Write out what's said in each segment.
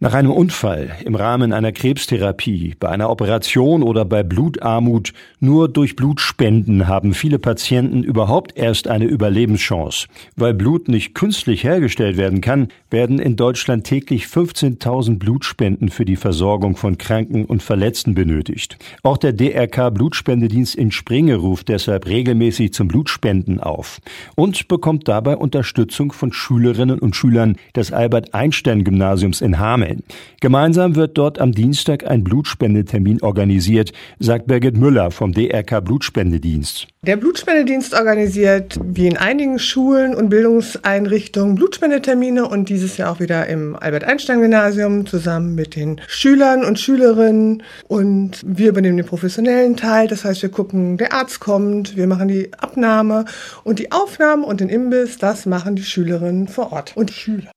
Nach einem Unfall, im Rahmen einer Krebstherapie, bei einer Operation oder bei Blutarmut, nur durch Blutspenden haben viele Patienten überhaupt erst eine Überlebenschance. Weil Blut nicht künstlich hergestellt werden kann, werden in Deutschland täglich 15.000 Blutspenden für die Versorgung von Kranken und Verletzten benötigt. Auch der DRK Blutspendedienst in Springe ruft deshalb regelmäßig zum Blutspenden auf und bekommt dabei Unterstützung von Schülerinnen und Schülern des Albert Einstein Gymnasiums in Hameln. Köln. Gemeinsam wird dort am Dienstag ein Blutspendetermin organisiert, sagt Birgit Müller vom DRK Blutspendedienst. Der Blutspendedienst organisiert wie in einigen Schulen und Bildungseinrichtungen Blutspendetermine und dieses Jahr auch wieder im Albert-Einstein-Gymnasium zusammen mit den Schülern und Schülerinnen. Und wir übernehmen den professionellen Teil. Das heißt, wir gucken, der Arzt kommt, wir machen die Abnahme und die Aufnahme und den Imbiss, das machen die Schülerinnen vor Ort und die Schüler.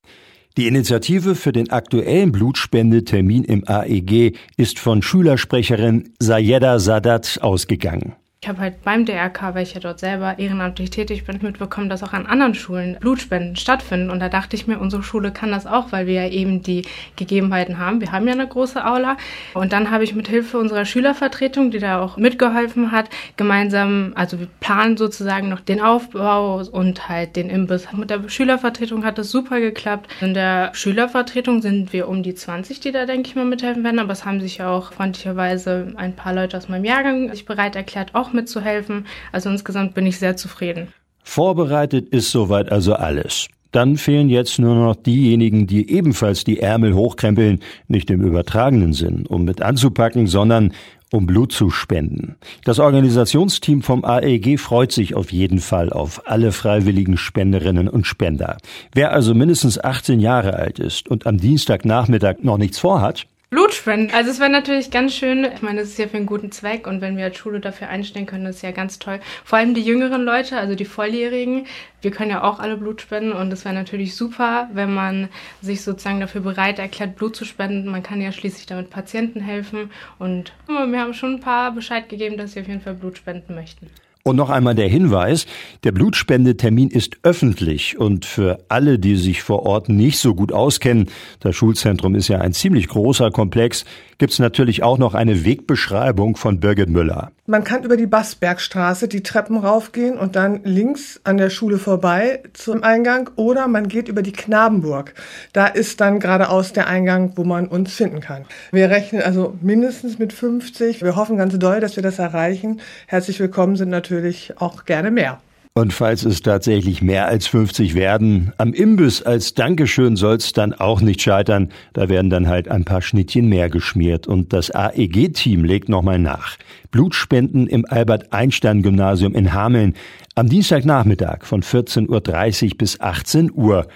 Die Initiative für den aktuellen Blutspendetermin im AEG ist von Schülersprecherin Sayeda Sadat ausgegangen. Ich habe halt beim DRK, weil ich ja dort selber ehrenamtlich tätig bin, mitbekommen, dass auch an anderen Schulen Blutspenden stattfinden. Und da dachte ich mir, unsere Schule kann das auch, weil wir ja eben die Gegebenheiten haben. Wir haben ja eine große Aula. Und dann habe ich mit Hilfe unserer Schülervertretung, die da auch mitgeholfen hat, gemeinsam, also wir planen sozusagen noch den Aufbau und halt den Imbiss. Mit der Schülervertretung hat es super geklappt. In der Schülervertretung sind wir um die 20, die da, denke ich mal, mithelfen werden. Aber es haben sich ja auch freundlicherweise ein paar Leute aus meinem Jahrgang sich bereit erklärt, auch mitzuhelfen. Also insgesamt bin ich sehr zufrieden. Vorbereitet ist soweit also alles. Dann fehlen jetzt nur noch diejenigen, die ebenfalls die Ärmel hochkrempeln, nicht im übertragenen Sinn, um mit anzupacken, sondern um Blut zu spenden. Das Organisationsteam vom AEG freut sich auf jeden Fall auf alle freiwilligen Spenderinnen und Spender. Wer also mindestens 18 Jahre alt ist und am Dienstagnachmittag noch nichts vorhat, Blut spenden. Also es wäre natürlich ganz schön. Ich meine, es ist ja für einen guten Zweck und wenn wir als Schule dafür einstellen können, ist ja ganz toll. Vor allem die jüngeren Leute, also die Volljährigen. Wir können ja auch alle Blut spenden und es wäre natürlich super, wenn man sich sozusagen dafür bereit erklärt, Blut zu spenden. Man kann ja schließlich damit Patienten helfen und wir haben schon ein paar Bescheid gegeben, dass sie auf jeden Fall Blut spenden möchten. Und noch einmal der Hinweis, der Blutspendetermin ist öffentlich und für alle, die sich vor Ort nicht so gut auskennen, das Schulzentrum ist ja ein ziemlich großer Komplex, gibt's natürlich auch noch eine Wegbeschreibung von Birgit Müller. Man kann über die Bassbergstraße die Treppen raufgehen und dann links an der Schule vorbei zum Eingang oder man geht über die Knabenburg. Da ist dann geradeaus der Eingang, wo man uns finden kann. Wir rechnen also mindestens mit 50. Wir hoffen ganz doll, dass wir das erreichen. Herzlich willkommen sind natürlich auch gerne mehr. Und falls es tatsächlich mehr als 50 werden, am Imbiss als Dankeschön soll's dann auch nicht scheitern. Da werden dann halt ein paar Schnittchen mehr geschmiert. Und das AEG-Team legt nochmal nach. Blutspenden im Albert-Einstein-Gymnasium in Hameln am Dienstagnachmittag von 14.30 Uhr bis 18 Uhr.